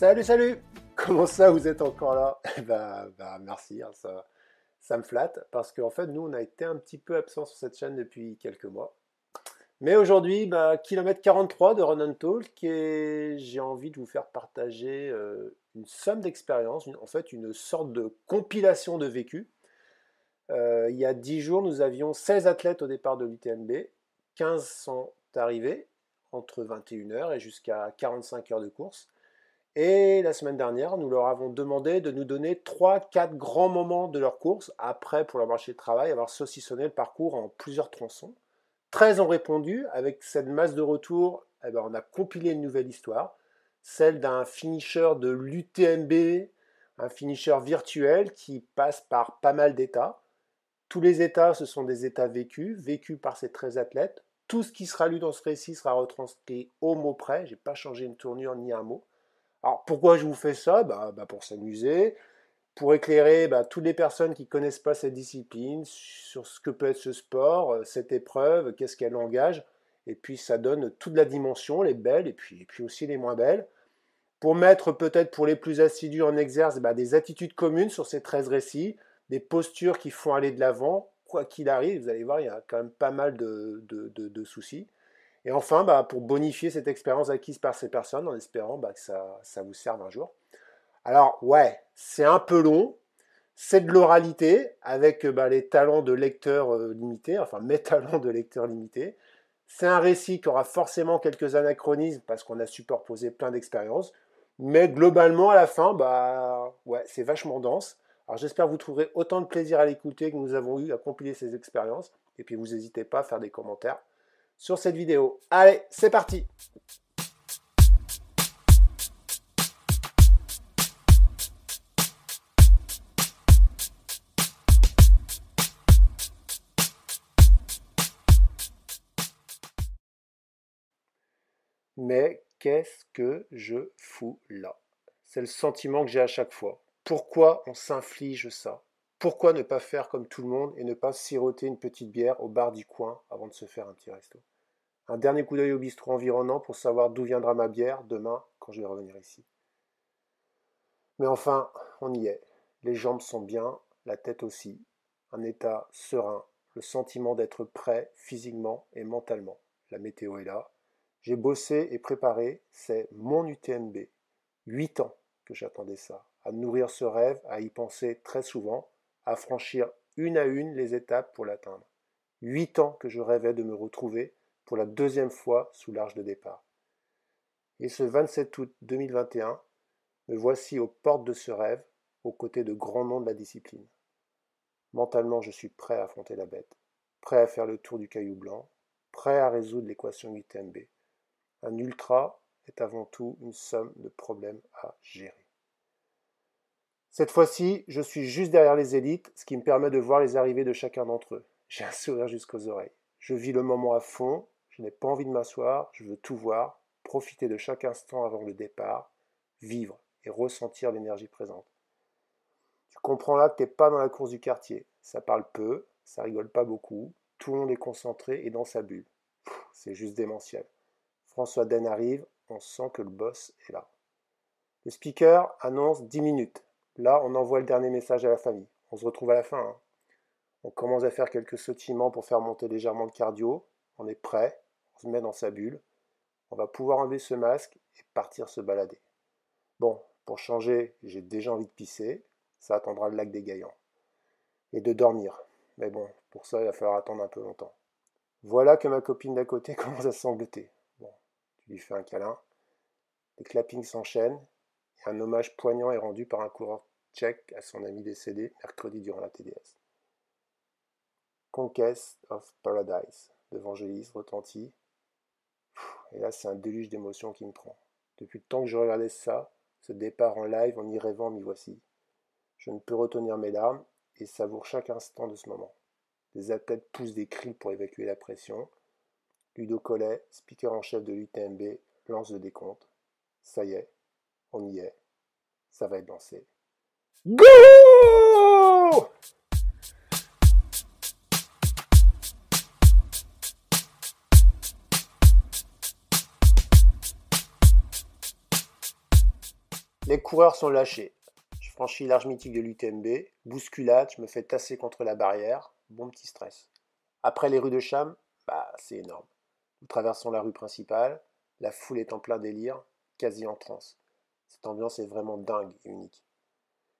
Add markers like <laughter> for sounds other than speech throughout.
Salut, salut Comment ça, vous êtes encore là? Bah, <laughs> merci, hein, ça, ça me flatte, parce qu'en fait, nous, on a été un petit peu absent sur cette chaîne depuis quelques mois. Mais aujourd'hui, bah, kilomètre 43 de Run and Talk, et j'ai envie de vous faire partager euh, une somme d'expériences, en fait, une sorte de compilation de vécu. Euh, il y a 10 jours, nous avions 16 athlètes au départ de l'UTMB, 15 sont arrivés entre 21h et jusqu'à 45 heures de course. Et la semaine dernière, nous leur avons demandé de nous donner 3-4 grands moments de leur course, après pour leur marché de travail, avoir saucissonné le parcours en plusieurs tronçons. 13 ont répondu, avec cette masse de retour, eh ben, on a compilé une nouvelle histoire, celle d'un finisher de l'UTMB, un finisher virtuel qui passe par pas mal d'états. Tous les états, ce sont des états vécus, vécus par ces 13 athlètes. Tout ce qui sera lu dans ce récit sera retranscrit au mot près, j'ai pas changé une tournure ni un mot. Alors pourquoi je vous fais ça? Bah, bah Pour s'amuser, pour éclairer bah, toutes les personnes qui ne connaissent pas cette discipline sur ce que peut être ce sport, euh, cette épreuve, qu'est-ce qu'elle engage. Et puis ça donne toute la dimension, les belles et puis, et puis aussi les moins belles. Pour mettre peut-être pour les plus assidus en exerce bah, des attitudes communes sur ces 13 récits, des postures qui font aller de l'avant, quoi qu'il arrive, vous allez voir, il y a quand même pas mal de, de, soucis. Et enfin, bah, pour bonifier cette expérience acquise par ces personnes, en espérant bah, que ça, vous serve un jour. Alors, ouais, c'est un peu long, c'est de l'oralité, avec bah, les talents de lecteur euh, limités, enfin <laughs> mes talents de lecteur limités. C'est un récit qui aura forcément quelques anachronismes, parce qu'on a superposé plein d'expériences, mais globalement, à la fin, ouais, c'est vachement dense. Alors j'espère que vous trouverez autant de plaisir à l'écouter que nous avons eu à compiler ces expériences. Et puis vous n'hésitez pas à faire des commentaires sur cette vidéo. Allez, c'est parti Mais qu'est-ce que je fous là? C'est le sentiment que j'ai à chaque fois. Pourquoi on s'inflige ça? Pourquoi ne pas faire comme tout le monde et ne pas siroter une petite bière au bar du coin avant de se faire un petit resto? Un dernier coup d'œil au bistrot environnant pour savoir d'où viendra ma bière demain quand je vais revenir ici. Mais enfin, on y est. Les jambes sont bien, la tête aussi. Un état serein, le sentiment d'être prêt physiquement et mentalement. La météo est là. J'ai bossé et préparé, c'est mon UTMB. Huit ans que j'attendais ça. À nourrir ce rêve, à y penser très souvent, à franchir une à une les étapes pour l'atteindre. Huit ans que je rêvais de me retrouver pour la deuxième fois sous l'arche de départ. Et ce 27 août 2021, me voici aux portes de ce rêve, aux côtés de grands noms de la discipline. Mentalement, je suis prêt à affronter la bête, prêt à faire le tour du caillou blanc, prêt à résoudre l'équation UTMB. Un ultra est avant tout une somme de problèmes à gérer. Cette fois-ci, je suis juste derrière les élites, ce qui me permet de voir les arrivées de chacun d'entre eux. <laughs> J'ai un sourire jusqu'aux oreilles. Je vis le moment à fond, je n'ai pas envie de m'asseoir, je veux tout voir, profiter de chaque instant avant le départ, vivre et ressentir l'énergie présente. Tu comprends là que tu n'es pas dans la course du quartier. Ça parle peu, ça rigole pas beaucoup, tout le monde est concentré et dans sa bulle. C'est juste démentiel. François Den arrive, on sent que le boss est là. Le speaker annonce 10 minutes. Là, on envoie le dernier message à la famille. On se retrouve à la fin. Hein. On commence à faire quelques sautillements pour faire monter légèrement le cardio. On est prêt, on se met dans sa bulle. On va pouvoir enlever ce masque et partir se balader. Bon, pour changer, j'ai déjà envie de pisser. Ça attendra le lac des Gaillants. Et de dormir. Mais bon, pour ça, il va falloir attendre un peu longtemps. Voilà que ma copine d'à côté <laughs> commence à sangloter. Bon, tu lui fais un câlin. Les clappings s'enchaînent et un hommage poignant est rendu par un coureur tchèque à son ami décédé mercredi durant la TDS. Conquest of Paradise d'Evangelise retentit. Et là, c'est un déluge d'émotions qui me prend. Depuis le temps que je regardais ça, ce départ en live en y rêvant, m'y voici. Je ne peux retenir mes larmes et savoure chaque instant de ce moment. Les athlètes poussent des cris pour évacuer la pression. Ludo Collet, speaker en chef de l'UTMB, lance le décompte. Ça y est, on y est. Ça va être lancé. Go Les coureurs sont lâchés. Je franchis l'arche mythique de l'UTMB, bousculade, je me fais tasser contre la barrière, bon petit stress. Après les rues de Cham, bah c'est énorme. Nous traversons la rue principale, la foule est en plein délire, quasi en transe. Cette ambiance est vraiment dingue et unique.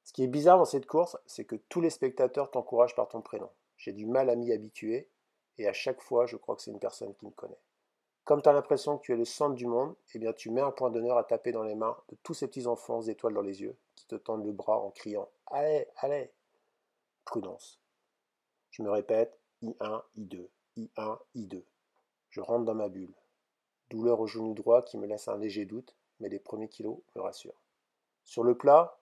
Ce qui est bizarre dans cette course, c'est que tous les spectateurs t'encouragent par ton prénom. J'ai du mal à m'y habituer, et à chaque fois, je crois que c'est une personne qui me connaît. Comme tu as l'impression que tu es le centre du monde, eh bien tu mets un point d'honneur à taper dans les mains de tous ces petits enfants aux étoiles dans les yeux qui te tendent le bras en criant Allez, allez Prudence. Je me répète I1, I2, I1, I2. Je rentre dans ma bulle. Douleur au genou droit qui me laisse un léger doute, mais les premiers kilos me rassurent. Sur le plat,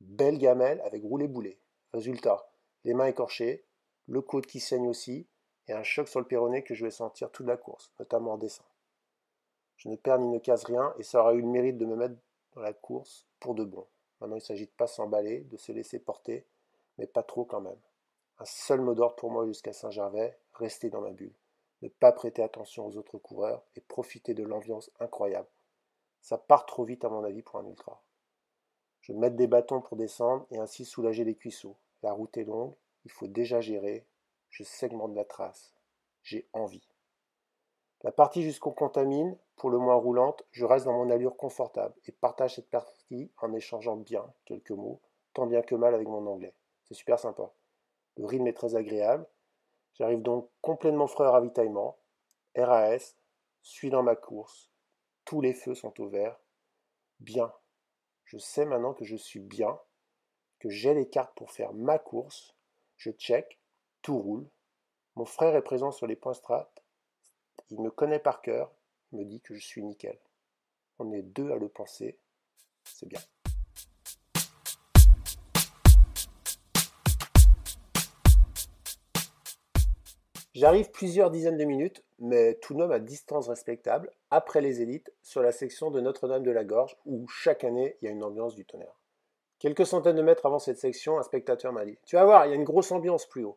belle gamelle avec roulé-boulet. Résultat, les mains écorchées, le coude qui saigne aussi, et un choc sur le péroné que je vais sentir toute la course, notamment en dessin. Je ne perds ni ne casse rien, et ça aura eu le mérite de me mettre dans la course pour de bon. Maintenant, il s'agit de pas s'emballer, de se laisser porter, mais pas trop quand même. Un seul mot d'ordre pour moi jusqu'à Saint-Gervais, rester dans ma bulle, ne pas prêter attention aux autres coureurs et profiter de l'ambiance incroyable. Ça part trop vite à mon avis pour un ultra. Je vais des bâtons pour descendre et ainsi soulager les cuisseaux. La route est longue, il faut déjà gérer, je segmente la trace. J'ai envie. La partie jusqu'au contamine, pour le moins roulante, je reste dans mon allure confortable et partage cette partie en échangeant bien quelques mots, tant bien que mal avec mon anglais. C'est super sympa. Le rythme est très agréable. J'arrive donc complètement frais à ravitaillement. RAS, suis dans ma course. Tous les feux sont au vert. Bien. Je sais maintenant que je suis bien, que j'ai les cartes pour faire ma course. Je check, tout roule. Mon frère est présent sur les points strat. Il me connaît par cœur. Il me dit que je suis nickel. On est deux à le penser. C'est bien. J'arrive plusieurs dizaines de minutes, mais tout de même à distance respectable, après les élites, sur la section de Notre-Dame de la Gorge, où chaque année il y a une ambiance du tonnerre. Quelques centaines de mètres avant cette section, un spectateur m'a dit Tu vas voir, il y a une grosse ambiance plus haut.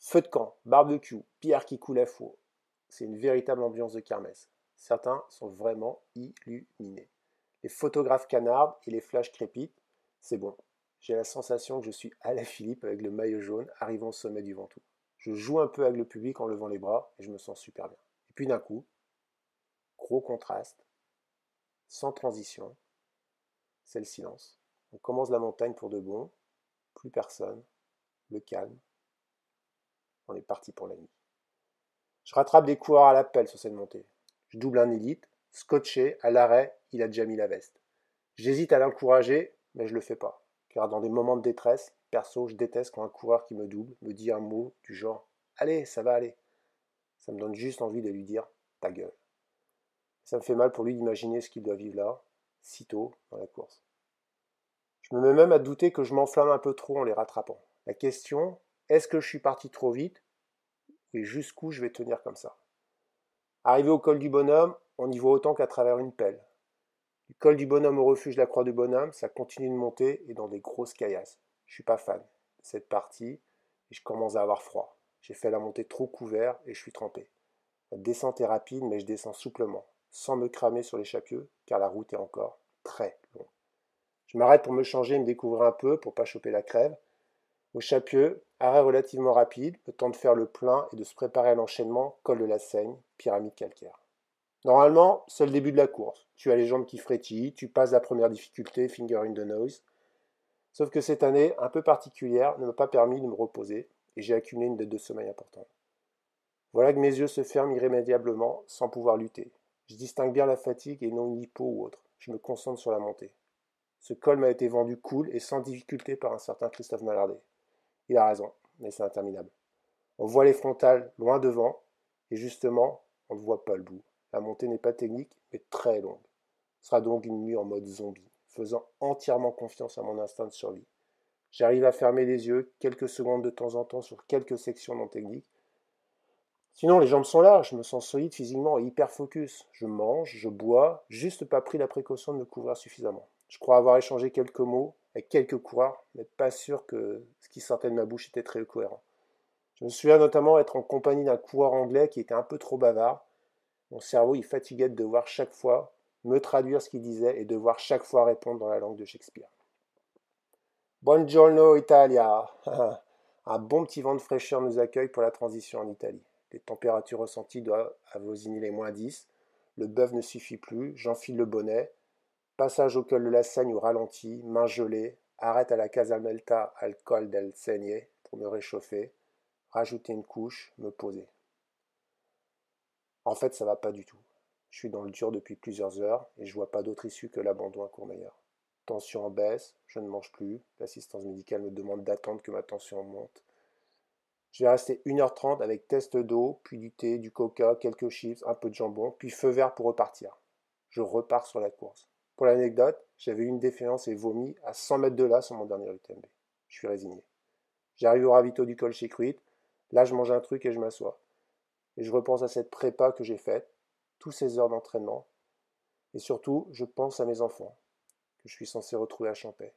Feu de camp, barbecue, pierre qui coule à four. C'est une véritable ambiance de kermesse. Certains sont vraiment illuminés. Les photographes canardent et les flashs crépitent. C'est bon. J'ai la sensation que je suis à la Philippe avec le maillot jaune arrivant au sommet du Ventoux. Je joue un peu avec le public en levant les bras et je me sens super bien. Et puis d'un coup, gros contraste, sans transition, c'est le silence. On commence la montagne pour de bon, plus personne, le calme, on est parti pour la nuit. Je rattrape des coureurs à l'appel sur cette montée. Je double un élite, scotché, à l'arrêt, il a déjà mis la veste. J'hésite à l'encourager, mais je le fais pas. Car dans des moments de détresse, perso, je déteste quand un coureur qui me double me dit un mot du genre Allez, ça va aller. Ça me donne juste envie de lui dire Ta gueule. Ça me fait mal pour lui d'imaginer ce qu'il doit vivre là, si tôt dans la course. Je me mets même à douter que je m'enflamme un peu trop en les rattrapant. La question, est-ce que je suis parti trop vite? Et jusqu'où je vais tenir comme ça? Arrivé au col du bonhomme, on y voit autant qu'à travers une pelle. Du col du bonhomme au refuge de la croix du bonhomme, ça continue de monter et dans des grosses caillasses. Je suis pas fan de cette partie et je commence à avoir froid. J'ai fait la montée trop couvert et je suis trempé. La descente est rapide, mais je descends souplement, sans me cramer sur l'échappieux, car la route est encore très longue. Je m'arrête pour me changer et me découvrir un peu pour pas choper la crève. Au Chapieux, arrêt relativement rapide, le temps de faire le plein et de se préparer à l'enchaînement, col de la Seigne, pyramide calcaire. Normalement, c'est le début de la course. Tu as les jambes qui frétillent, tu passes la première difficulté, finger in the nose. Sauf que cette année, un peu particulière, ne m'a pas permis de me reposer et j'ai accumulé une dette de sommeil importante. Voilà que mes yeux se ferment irrémédiablement sans pouvoir lutter. Je distingue bien la fatigue et non une hypo ou autre. Je me concentre sur la montée. Ce col m'a été vendu cool et sans difficulté par un certain Christophe Mallardet. Il a raison, mais c'est interminable. On voit les frontales loin devant, et justement, on ne voit pas le bout. La montée n'est pas technique, mais très longue. Ce sera donc une nuit en mode zombie, faisant entièrement confiance à mon instinct de survie. J'arrive à fermer les yeux quelques secondes de temps en temps sur quelques sections non techniques. Sinon, les jambes sont là, je me sens solide physiquement et hyper focus. Je mange, je bois, juste pas pris la précaution de me couvrir suffisamment. Je crois avoir échangé quelques mots avec quelques coureurs, mais pas sûr que ce qui sortait de ma bouche était très cohérent. Je me souviens notamment être en compagnie d'un coureur anglais qui était un peu trop bavard. Mon cerveau il fatiguait de devoir chaque fois me traduire ce qu'il disait et devoir chaque fois répondre dans la langue de Shakespeare. Buongiorno Italia. <laughs> Un bon petit vent de fraîcheur nous accueille pour la transition en Italie. Les températures ressenties doivent avoisiner les moins 10. Le bœuf ne suffit plus. J'enfile le bonnet. Passage au col de la Seigne ou ralenti, main gelée, arrête à la Casamelta al col del Segne pour me réchauffer, rajouter une couche, me poser. En fait, ça va pas du tout. Je suis dans le dur depuis plusieurs heures et je vois pas d'autre issue que l'abandon à Courmayeur. Tension en baisse, je ne mange plus, l'assistance médicale me demande d'attendre que ma tension monte. Je vais rester 1h30 avec test d'eau, puis du thé, du coca, quelques chips, un peu de jambon, puis feu vert pour repartir. Je repars sur la course. Pour l'anecdote, j'avais eu une défaillance et vomi à 100 mètres de là sur mon dernier UTMB. Je suis résigné. J'arrive au ravito du col chez Cruit. Là, je mange un truc et je m'assois. Et je repense à cette prépa que j'ai faite, tous ces heures d'entraînement. Et surtout, je pense à mes enfants, que je suis censé retrouver à Champais.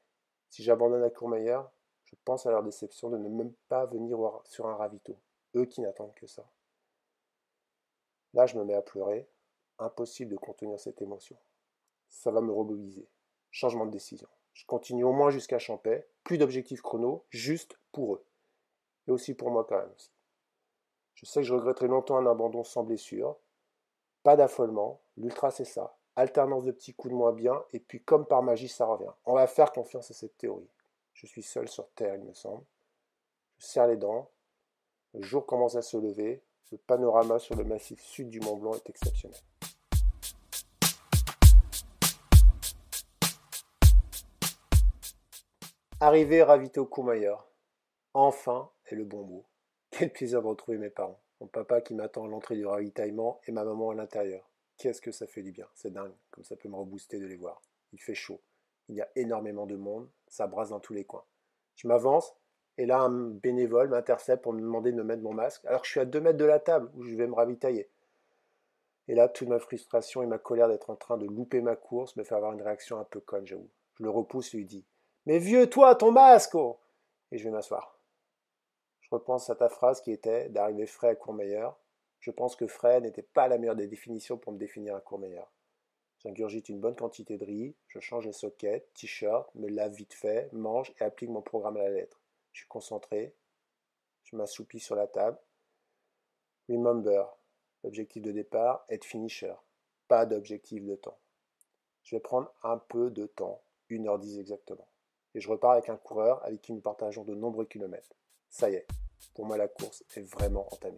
Si j'abandonne à Courmayeur, je pense à leur déception de ne même pas venir sur un ravito. Eux qui n'attendent que ça. Là, je me mets à pleurer. Impossible de contenir cette émotion ça va me remobiliser. Changement de décision. Je continue au moins jusqu'à Champais, plus d'objectifs chrono, juste pour eux. Et aussi pour moi quand même. Je sais que je regretterai longtemps un abandon sans blessure. Pas d'affolement, l'ultra c'est ça. Alternance de petits coups de moins bien, et puis comme par magie ça revient. On va faire confiance à cette théorie. Je suis seul sur Terre, il me semble. Je serre les dents. Le jour commence à se lever. Le panorama sur le massif sud du Mont Blanc est exceptionnel. Arrivé ravito Courmayeur. Enfin est le bon mot. Quel plaisir de retrouver mes parents. Mon papa qui m'attend à l'entrée du ravitaillement et ma maman à l'intérieur. Qu'est-ce que ça fait du bien. C'est dingue, comme ça peut me rebooster de les voir. Il fait chaud. Il y a énormément de monde. Ça brasse dans tous les coins. Je m'avance et là un bénévole m'intercepte pour me demander de me mettre mon masque alors que je suis à deux mètres de la table où je vais me ravitailler. Et là, toute ma frustration et ma colère d'être en train de louper ma course me fait avoir une réaction un peu conne, j'avoue. Je le repousse et lui dis mais vieux, toi, ton masque oh Et je vais m'asseoir. Je repense à ta phrase qui était d'arriver frais à Courmayeur. Je pense que frais n'était pas la meilleure des définitions pour me définir à Courmayeur. J'ingurgite une bonne quantité de riz, je change les sockets, t-shirt, me lave vite fait, mange et applique mon programme à la lettre. Je suis concentré, je m'assoupis sur la table. Remember, l'objectif de départ, être finisher, pas d'objectif de temps. Je vais prendre un peu de temps, 1h10 exactement et je repars avec un coureur avec qui nous partageons de nombreux kilomètres. Ça y est, pour moi la course est vraiment entamée.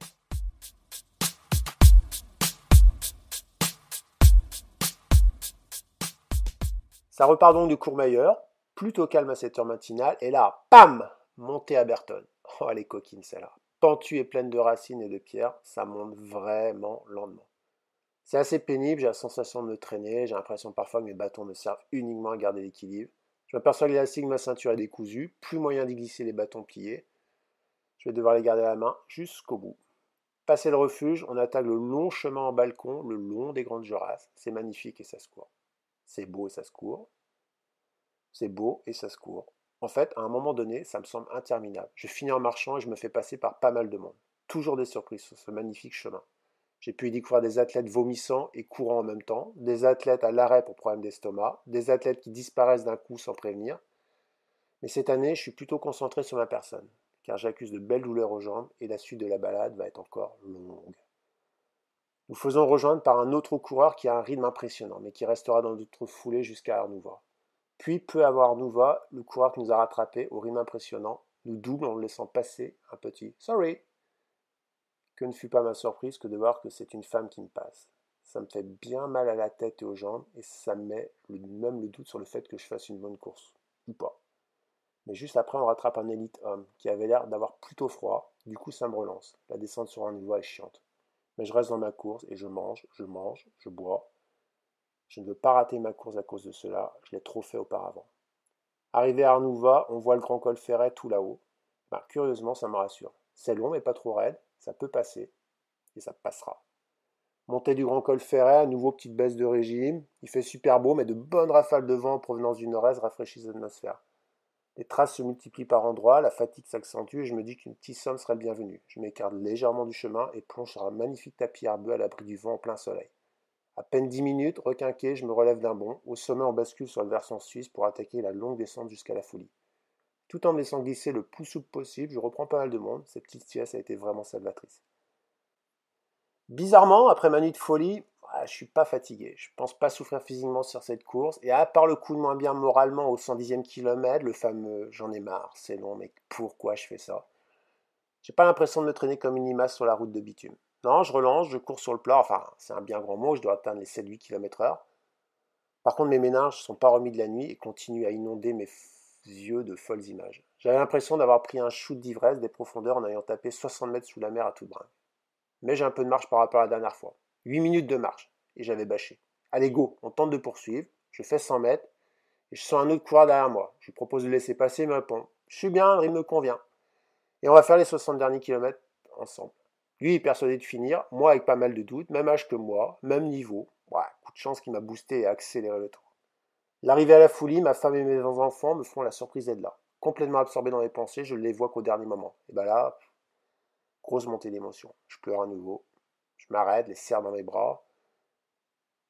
Ça repart donc du Courmayeur, plutôt calme à cette heure matinale, et là, pam Montée à Berton. Oh, elle est coquine celle-là. Pentue et pleine de racines et de pierres, ça monte vraiment lentement. C'est assez pénible, j'ai la sensation de me traîner, j'ai l'impression parfois que mes bâtons me servent uniquement à garder l'équilibre. Je m'aperçois que de ma ceinture est décousu, plus moyen d'y glisser les bâtons pliés. Je vais devoir les garder à la main jusqu'au bout. Passé le refuge, on attaque le long chemin en balcon, le long des grandes Jorasses. C'est magnifique et ça se court. C'est beau et ça se court. C'est beau et ça se court. En fait, à un moment donné, ça me semble interminable. Je finis en marchant et je me fais passer par pas mal de monde. Toujours des surprises sur ce magnifique chemin. J'ai pu y découvrir des athlètes vomissant et courant en même temps, des athlètes à l'arrêt pour problème d'estomac, des athlètes qui disparaissent d'un coup sans prévenir. Mais cette année, je suis plutôt concentré sur ma personne car j'accuse de belles douleurs aux jambes et la suite de la balade va être encore longue. Nous faisons rejoindre par un autre coureur qui a un rythme impressionnant, mais qui restera dans notre foulée jusqu'à Arnouva. Puis, peu avant Arnouva, le coureur qui nous a rattrapés au rythme impressionnant nous double en le laissant passer un petit Sorry. Que ne fut pas ma surprise que de voir que c'est une femme qui me passe. Ça me fait bien mal à la tête et aux jambes, et ça me met même le doute sur le fait que je fasse une bonne course. Ou pas. Mais juste après, on rattrape un élite homme qui avait l'air d'avoir plutôt froid. Du coup, ça me relance. La descente sur un niveau est chiante. Mais je reste dans ma course et je mange, je mange, je bois. Je ne veux pas rater ma course à cause de cela. Je l'ai trop fait auparavant. Arrivé à Arnouva, on voit le grand col ferret tout là-haut. Ben, curieusement, ça me rassure. C'est long, mais pas trop raide. Ça peut passer. Et ça passera. Montée du grand col ferret, à nouveau petite baisse de régime. Il fait super beau, mais de bonnes rafales de vent en provenance du nord-est rafraîchissent l'atmosphère. Les traces se multiplient par endroits, la fatigue s'accentue et je me dis qu'une petite somme serait bienvenue. Je m'écarte légèrement du chemin et plonge sur un magnifique tapis herbeux à l'abri du vent en plein soleil. À peine dix minutes, requinqué, je me relève d'un bond. Au sommet, on bascule sur le versant suisse pour attaquer la longue descente jusqu'à la folie. Tout en me laissant glisser le plus souple possible, je reprends pas mal de monde. Cette petite sieste a été vraiment salvatrice. Bizarrement, après ma nuit de folie, ah, je suis pas fatigué. Je pense pas souffrir physiquement sur cette course. Et à part le coup de moins bien moralement au 110e kilomètre, le fameux j'en ai marre, c'est long, mais pourquoi je fais ça? J'ai pas l'impression de me traîner comme une limace sur la route de bitume. Non, je relance, je cours sur le plat. Enfin, c'est un bien grand mot, je dois atteindre les 7-8 km/h. Par contre, mes méninges ne sont pas remis de la nuit et continuent à inonder mes yeux de folles images. J'avais l'impression d'avoir pris un shoot d'ivresse des profondeurs en ayant tapé 60 mètres sous la mer à tout brin. Mais j'ai un peu de marche par rapport à la dernière fois. 8 minutes de marche, et j'avais bâché. Allez, go, on tente de poursuivre. Je fais 100 mètres, et je sens un autre coureur derrière moi. Je lui propose de laisser passer, mais répond Je suis bien, il me convient. Et on va faire les 60 derniers kilomètres ensemble. Lui est persuadé de finir, moi avec pas mal de doutes, même âge que moi, même niveau. Ouais, coup de chance qui m'a boosté et accéléré le temps. L'arrivée à la folie, ma femme et mes enfants me font la surprise d'être là. Complètement absorbé dans mes pensées, je ne les vois qu'au dernier moment. Et ben là, grosse montée d'émotion. Je pleure à nouveau. Je m'arrête, les serre dans mes bras.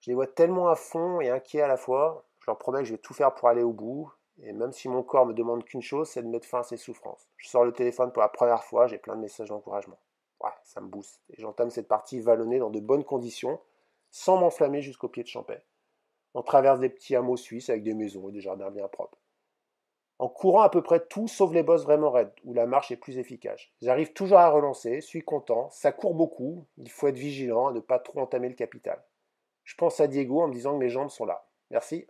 Je les vois tellement à fond et inquiets à la fois. Je leur promets que je vais tout faire pour aller au bout. Et même si mon corps me demande qu'une chose, c'est de mettre fin à ces souffrances. Je sors le téléphone pour la première fois, j'ai plein de messages d'encouragement. Ouais, ça me booste. Et j'entame cette partie vallonnée dans de bonnes conditions, sans m'enflammer jusqu'au pied de Champais. On traverse des petits hameaux suisses avec des maisons et des jardins bien propres en courant à peu près tout sauf les bosses vraiment raides, où la marche est plus efficace. J'arrive toujours à relancer, suis content, ça court beaucoup, il faut être vigilant à ne pas trop entamer le capital. Je pense à Diego en me disant que mes jambes sont là. Merci.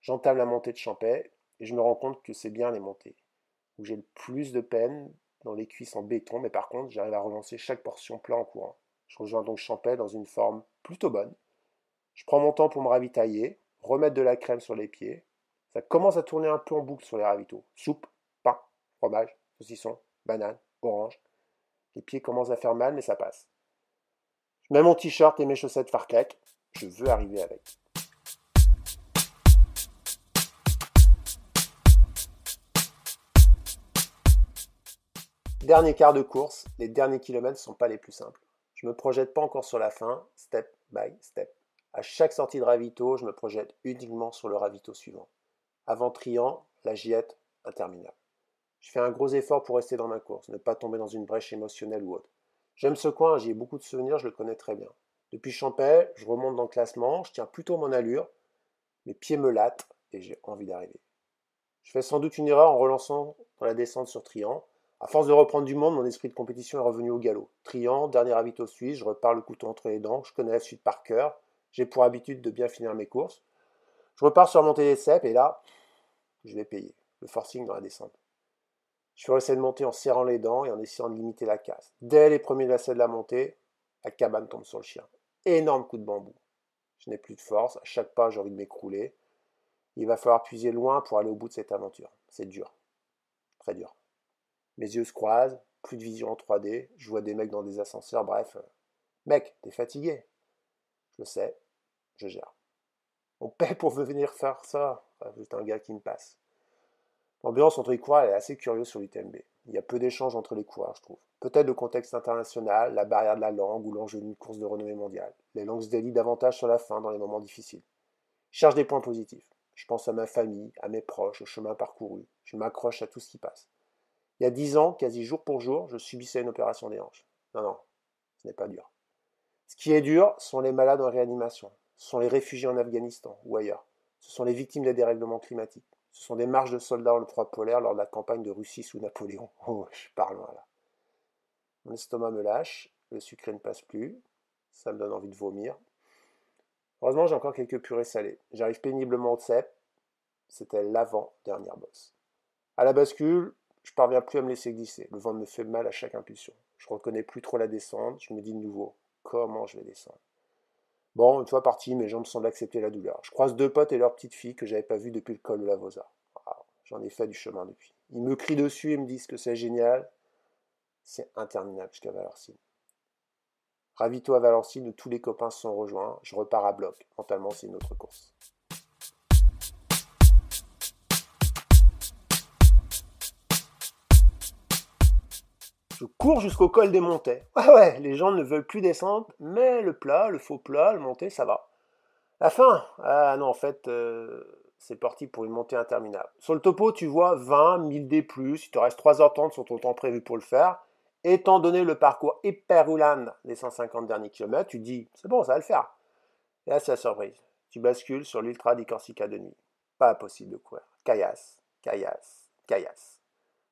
J'entame la montée de Champais et je me rends compte que c'est bien les montées, où j'ai le plus de peine dans les cuisses en béton, mais par contre j'arrive à relancer chaque portion plat en courant. Je rejoins donc Champais dans une forme plutôt bonne. Je prends mon temps pour me ravitailler, remettre de la crème sur les pieds, ça commence à tourner un peu en boucle sur les ravitaux. Soupe, pain, fromage, saucisson, banane, orange. Les pieds commencent à faire mal, mais ça passe. Je mets mon t-shirt et mes chaussettes farclac. Je veux arriver avec. Dernier quart de course, les derniers kilomètres ne sont pas les plus simples. Je ne me projette pas encore sur la fin, step by step. À chaque sortie de ravito, je me projette uniquement sur le ravito suivant. Avant Trian, la giette, interminable. Je fais un gros effort pour rester dans ma course, ne pas tomber dans une brèche émotionnelle ou autre. J'aime ce coin, j'y ai beaucoup de souvenirs, je le connais très bien. Depuis Champais, je remonte dans le classement, je tiens plutôt mon allure, mes pieds me lattent et j'ai envie d'arriver. Je fais sans doute une erreur en relançant dans la descente sur Trian. À force de reprendre du monde, mon esprit de compétition est revenu au galop. Trian, dernier ravito suisse, je repars le couteau entre les dents, je connais la suite par cœur, j'ai pour habitude de bien finir mes courses. Je repars sur des cèpes et là, je vais payer. Le forcing dans la descente. Je vais essayer de monter en serrant les dents et en essayant de limiter la casse. Dès les premiers lacets de la montée, la cabane tombe sur le chien. Énorme coup de bambou. Je n'ai plus de force. À chaque pas, j'ai envie de m'écrouler. Il va falloir puiser loin pour aller au bout de cette aventure. C'est dur. Très dur. Mes yeux se croisent, plus de vision en 3D, je vois des mecs dans des ascenseurs, bref. Mec, t'es fatigué. Je le sais, je gère. On paie pour venir faire ça. C'est un gars qui me passe. L'ambiance entre les coureurs est assez curieuse sur l'UTMB. Il y a peu d'échanges entre les coureurs, je trouve. Peut-être le contexte international, la barrière de la langue ou l'enjeu d'une course de renommée mondiale. Les langues se délient davantage sur la fin dans les moments difficiles. Je cherche des points positifs. Je pense à ma famille, à mes proches, au chemin parcouru. Je m'accroche à tout ce qui passe. Il y a dix ans, quasi jour pour jour, je subissais une opération des hanches. Non, non, ce n'est pas dur. Ce qui est dur sont les malades en réanimation, ce sont les réfugiés en Afghanistan ou ailleurs, ce sont les victimes des dérèglements climatiques, ce sont des marches de soldats le froid polaire lors de la campagne de Russie sous Napoléon. <laughs> Oh, je parle loin là. Mon estomac me lâche, le sucré ne passe plus, ça me donne envie de vomir. Heureusement, j'ai encore quelques purées salées. J'arrive péniblement au CEP, c'était l'avant-dernière bosse. À la bascule, je parviens plus à me laisser glisser. Le vent me fait mal à chaque impulsion. Je reconnais plus trop la descente. Je me dis de nouveau, comment je vais descendre? Bon, une fois parti, mes jambes semblent accepter la douleur. Je croise deux potes et leur petite fille que j'avais pas vues depuis le col de la Vosa. Ah, j'en ai fait du chemin depuis. Ils me crient dessus et me disent que c'est génial. C'est interminable jusqu'à Valorcine. Ravito à Valorcine où tous les copains se sont rejoints. Je repars à bloc. Mentalement, c'est une autre course. Je cours jusqu'au col des montées. <laughs> Ouais, ouais, les gens ne veulent plus descendre, mais le plat, le faux plat, le monté, ça va. La fin Ah non, en fait, euh, c'est parti pour une montée interminable. Sur le topo, tu vois 20, 1000 D+, il te reste 3h30 sur ton temps prévu pour le faire. Étant donné le parcours hyper roulant des 150 derniers kilomètres, tu dis, c'est bon, ça va le faire. Et là, c'est la surprise. Tu bascules sur l'Ultra di Corsica de nuit. Pas possible de courir. Caillasse, caillasse, caillasse.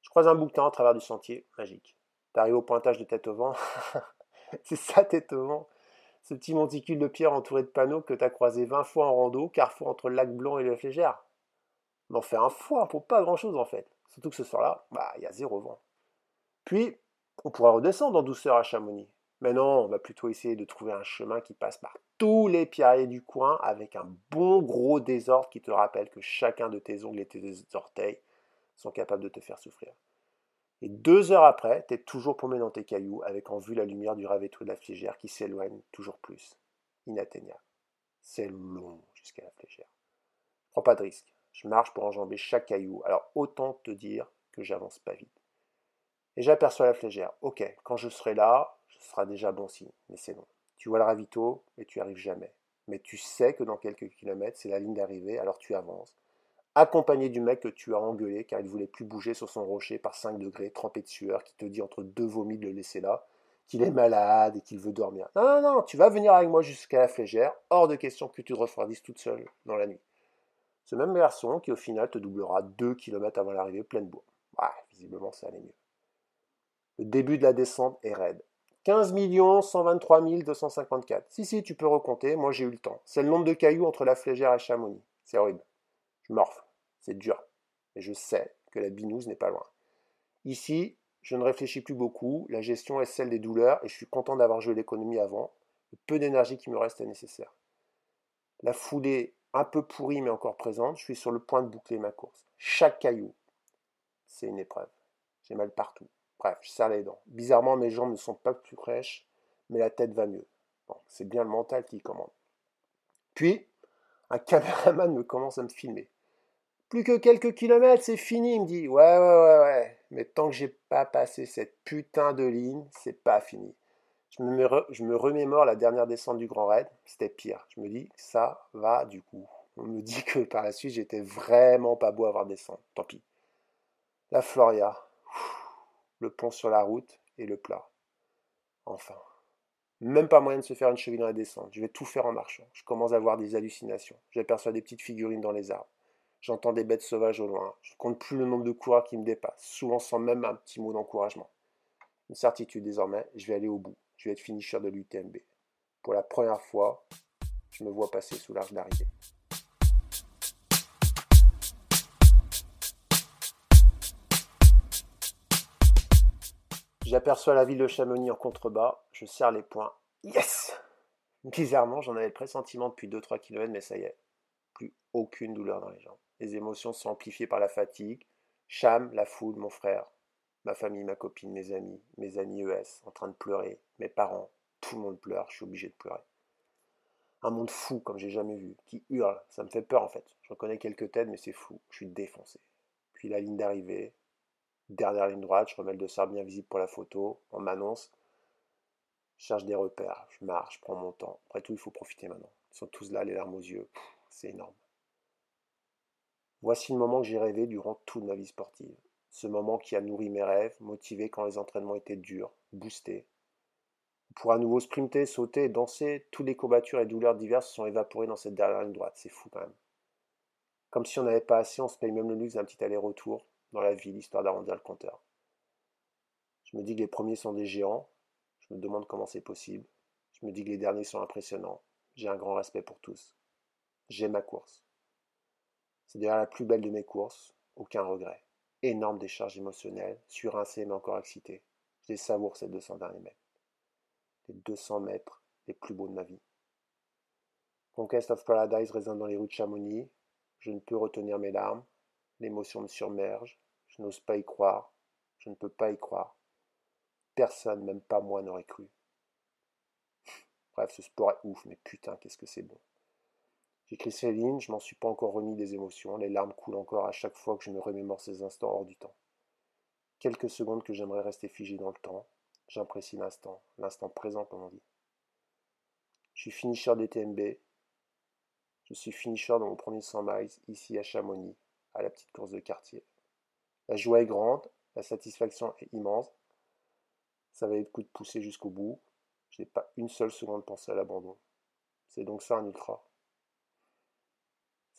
Je croise un bouquetin à travers du sentier, magique. T'arrives au pointage de tête au vent. <laughs> c'est ça, tête au vent. Ce petit monticule de pierre entouré de panneaux que t'as croisé 20 fois en rando, carrefour entre le lac Blanc et le Flégère. On en fait un fois pour pas grand chose en fait. Surtout que ce soir-là, bah, il y a zéro vent. Puis, on pourra redescendre en douceur à Chamonix. Mais non, on va plutôt essayer de trouver un chemin qui passe par tous les pierriers du coin avec un bon gros désordre qui te rappelle que chacun de tes ongles et tes orteils sont capables de te faire souffrir. Et deux heures après, tu es toujours paumé dans tes cailloux, avec en vue la lumière du ravéto de la flégère qui s'éloigne toujours plus. Inatteignable. C'est long jusqu'à la flégère. Je prends pas de risque. Je marche pour enjamber chaque caillou, alors autant te dire que j'avance pas vite. Et j'aperçois la flégère. Ok, quand je serai là, ce sera déjà bon signe, mais c'est long. Tu vois le ravito et tu arrives jamais. Mais tu sais que dans quelques kilomètres, c'est la ligne d'arrivée, alors tu avances accompagné du mec que tu as engueulé car il voulait plus bouger sur son rocher par 5 degrés, trempé de sueur, qui te dit entre deux vomis de le laisser là, qu'il est malade et qu'il veut dormir. Non, non, non, tu vas venir avec moi jusqu'à la flégère, hors de question que tu te refroidisses toute seule dans la nuit. Ce même garçon qui au final te doublera 2 km avant l'arrivée pleine bourre. Ah, visiblement ça allait mieux. Le début de la descente est raide. 15 123 254. Si, si, tu peux recompter, moi j'ai eu le temps. C'est le nombre de cailloux entre la flégère et Chamonix. C'est horrible. Je morfle. C'est dur. Mais je sais que la binouse n'est pas loin. Ici, je ne réfléchis plus beaucoup. La gestion est celle des douleurs et je suis content d'avoir joué l'économie avant. Le peu d'énergie qui me reste est nécessaire. La foulée un peu pourrie mais encore présente. Je suis sur le point de boucler ma course. Chaque caillou, c'est une épreuve. J'ai mal partout. Bref, je serre les dents. Bizarrement, mes jambes ne sont pas plus fraîches, mais la tête va mieux. c'est bien le mental qui commande. Puis, un <laughs> caméraman me commence à me filmer. Plus que quelques kilomètres, c'est fini, me dit. Ouais, ouais, ouais, ouais. Mais tant que j'ai pas passé cette putain de ligne, c'est pas fini. Je me, je me remémore la dernière descente du Grand Raid, c'était pire. Je me dis, ça va du coup. On me dit que par la suite, j'étais vraiment pas beau à voir descendre. Tant pis. La Floria, le pont sur la route et le plat. Enfin. Même pas moyen de se faire une cheville dans la descente. Je vais tout faire en marchant. Je commence à avoir des hallucinations. J'aperçois des petites figurines dans les arbres. J'entends des bêtes sauvages au loin. Je ne compte plus le nombre de coureurs qui me dépassent, souvent sans même un petit mot d'encouragement. Une certitude désormais, je vais aller au bout. Je vais être finisher de l'UTMB. Pour la première fois, je me vois passer sous l'arche d'arrivée. J'aperçois la ville de Chamonix en contrebas, je serre les poings. Yes Bizarrement, j'en avais le pressentiment depuis 2-3 km, mais ça y est, Plus aucune douleur dans les jambes. Les émotions sont amplifiées par la fatigue. Cham, la foule, mon frère, ma famille, ma copine, mes amis, mes amis ES, en train de pleurer, mes parents, tout le monde pleure, je suis obligé de pleurer. Un monde fou comme j'ai jamais vu, qui hurle, ça me fait peur en fait. Je reconnais quelques têtes, mais c'est fou, je suis défoncé. Puis la ligne d'arrivée, dernière ligne droite, je remets le dossard bien visible pour la photo, on m'annonce, je cherche des repères, je marche, je prends mon temps. Après tout, il faut profiter maintenant. Ils sont tous là, les larmes aux yeux, c'est énorme. Voici le moment que j'ai rêvé durant toute ma vie sportive. Ce moment qui a nourri mes rêves, motivé quand les entraînements étaient durs, boostés. Pour à nouveau sprinter, sauter, danser, toutes les courbatures et douleurs diverses se sont évaporées dans cette dernière ligne droite. C'est fou quand même. Comme si on n'avait pas assez, on se paye même le luxe d'un petit aller-retour dans la ville, histoire d'arrondir le compteur. Je me dis que les premiers sont des géants. Je me demande comment c'est possible. Je me dis que les derniers sont impressionnants. J'ai un grand respect pour tous. J'aime ma course. C'est d'ailleurs la plus belle de mes courses. Aucun regret énorme décharge émotionnelle, surincé mais encore excité. Je les savoure ces 200 derniers mètres. Les 200 mètres les plus beaux de ma vie. Conquest of Paradise résonne dans les rues de Chamonix. Je ne peux retenir mes larmes. L'émotion me surmerge. Je n'ose pas y croire. Je ne peux pas y croire. Personne, même pas moi, n'aurait cru. Bref, ce sport est ouf, mais putain, qu'est-ce que c'est bon. J'écris ces lignes, je m'en suis pas encore remis des émotions, les larmes coulent encore à chaque fois que je me remémore ces instants hors du temps. Quelques secondes que j'aimerais rester figé dans le temps, j'apprécie l'instant, l'instant présent comme on dit. Je suis finisher des TMB, je suis finisher dans mon premier 100 miles ici à Chamonix, à la petite course de quartier. La joie est grande, la satisfaction est immense. Ça va être coup de pousser jusqu'au bout. Je n'ai pas une seule seconde pensé à l'abandon. C'est donc ça un ultra